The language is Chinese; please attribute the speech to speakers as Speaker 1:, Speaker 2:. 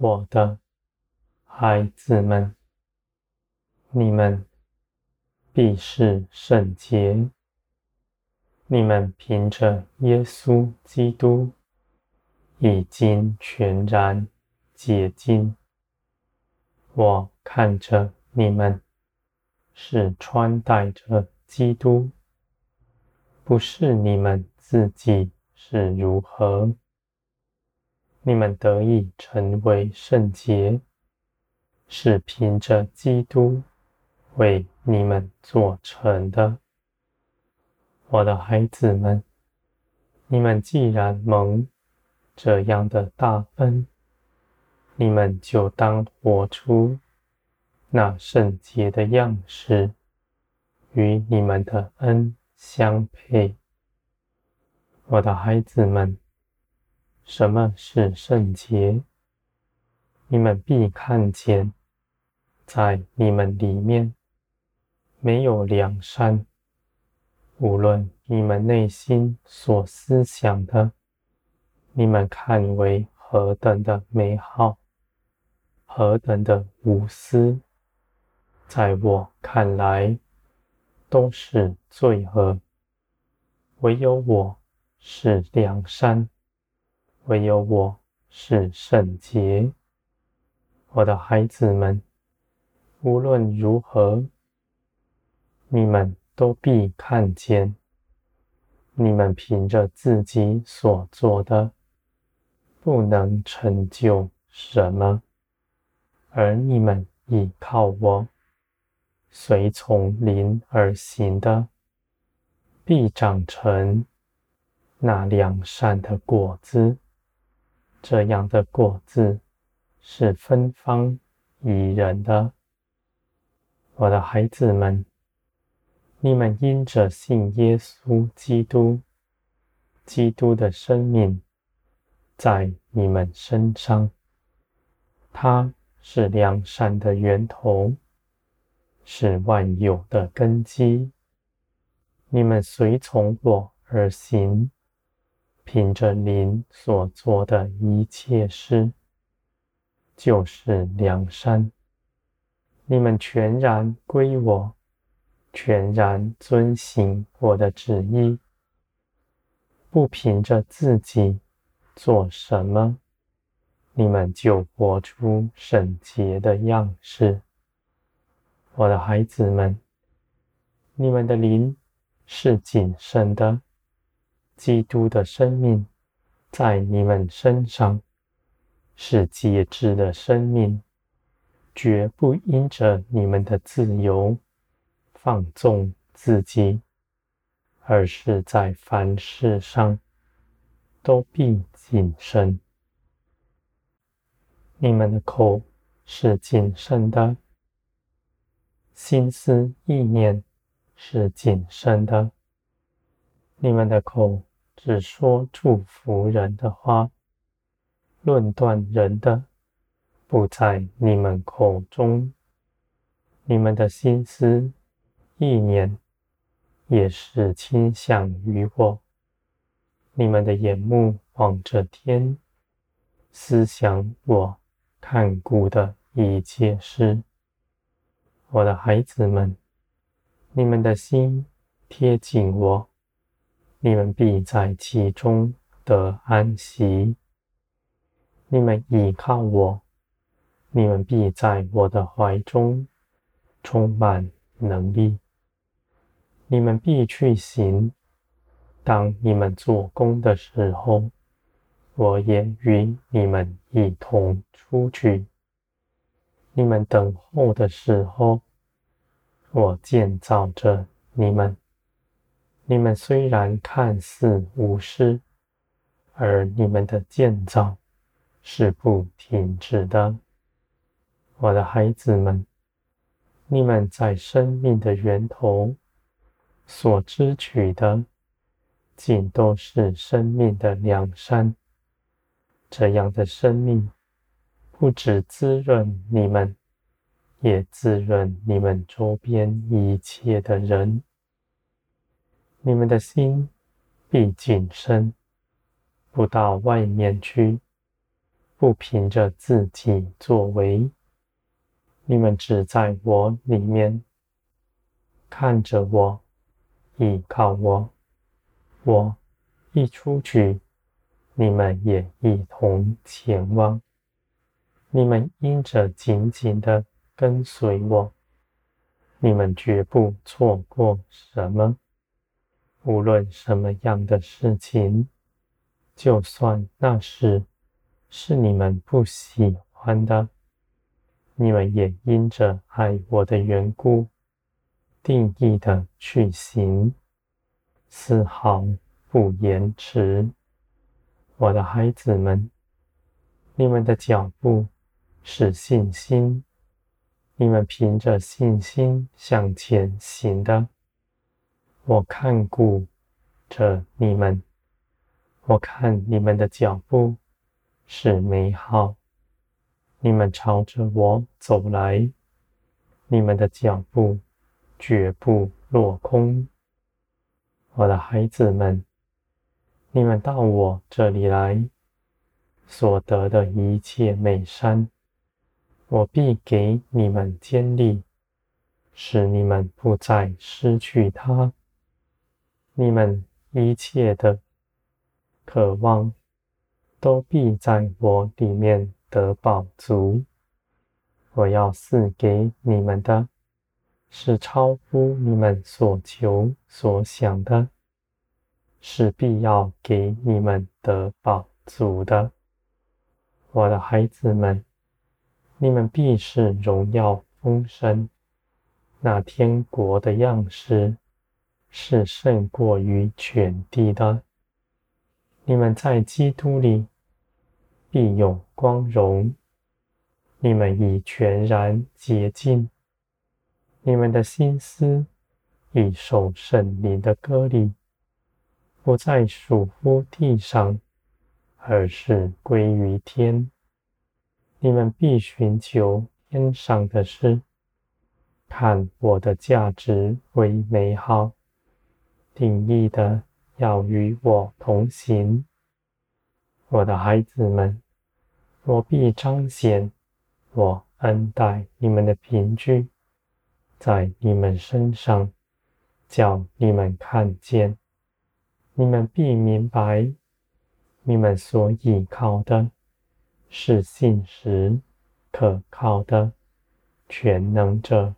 Speaker 1: 我的孩子们，你们必是圣洁。你们凭着耶稣基督已经全然洁净。我看着你们是穿戴着基督，不是你们自己是如何。你们得以成为圣洁，是凭着基督为你们做成的。我的孩子们，你们既然蒙这样的大恩，你们就当活出那圣洁的样式，与你们的恩相配。我的孩子们，什么是圣洁？你们必看见，在你们里面没有良善。无论你们内心所思想的，你们看为何等的美好，何等的无私，在我看来都是罪恶。唯有我是良善，唯有我是圣洁。我的孩子们，无论如何，你们。都必看见，你们凭着自己所做的，不能成就什么；而你们倚靠我，随从灵而行的，必长成那良善的果子。这样的果子是芬芳宜人的，我的孩子们。你们因着信耶稣基督，基督的生命在你们身上，他是良善的源头，是万有的根基。你们随从我而行，凭着您所做的一切事，就是良善。你们全然归我。全然遵行我的旨意，不凭着自己做什么，你们就活出圣洁的样式。我的孩子们，你们的灵是谨慎的，基督的生命在你们身上是节制的生命，绝不因着你们的自由。放纵自己，而是在凡事上都必谨慎。你们的口是谨慎的，心思意念是谨慎的。你们的口只说祝福人的话，论断人的不在你们口中。你们的心思。意念也是倾向于我。你们的眼目望着天，思想我看顾的一切事。我的孩子们，你们的心贴近我，你们必在其中得安息。你们倚靠我，你们必在我的怀中充满能力。你们必去行。当你们做工的时候，我也与你们一同出去。你们等候的时候，我建造着你们。你们虽然看似无事，而你们的建造是不停止的。我的孩子们，你们在生命的源头。所支取的，尽都是生命的良善。这样的生命，不止滋润你们，也滋润你们周边一切的人。你们的心必谨慎，不到外面去，不凭着自己作为，你们只在我里面看着我，依靠我。我一出去，你们也一同前往。你们因着紧紧的跟随我，你们绝不错过什么。无论什么样的事情，就算那事是你们不喜欢的，你们也因着爱我的缘故，定义的去行，丝毫不延迟。我的孩子们，你们的脚步是信心，你们凭着信心向前行的。我看顾着你们，我看你们的脚步是美好，你们朝着我走来，你们的脚步绝不落空。我的孩子们，你们到我这里来所得的一切美善，我必给你们坚立，使你们不再失去它。你们一切的渴望，都必在我里面得饱足。我要赐给你们的，是超乎你们所求所想的，是必要给你们得饱足的。我的孩子们，你们必是荣耀丰盛，那天国的样式。是胜过于全地的。你们在基督里必有光荣。你们已全然洁净。你们的心思已受圣灵的割礼，不再属乎地上，而是归于天。你们必寻求天上的事，看我的价值为美好。定义的要与我同行，我的孩子们，我必彰显我恩待你们的凭据，在你们身上，叫你们看见，你们必明白，你们所倚靠的是信实可靠的全能者。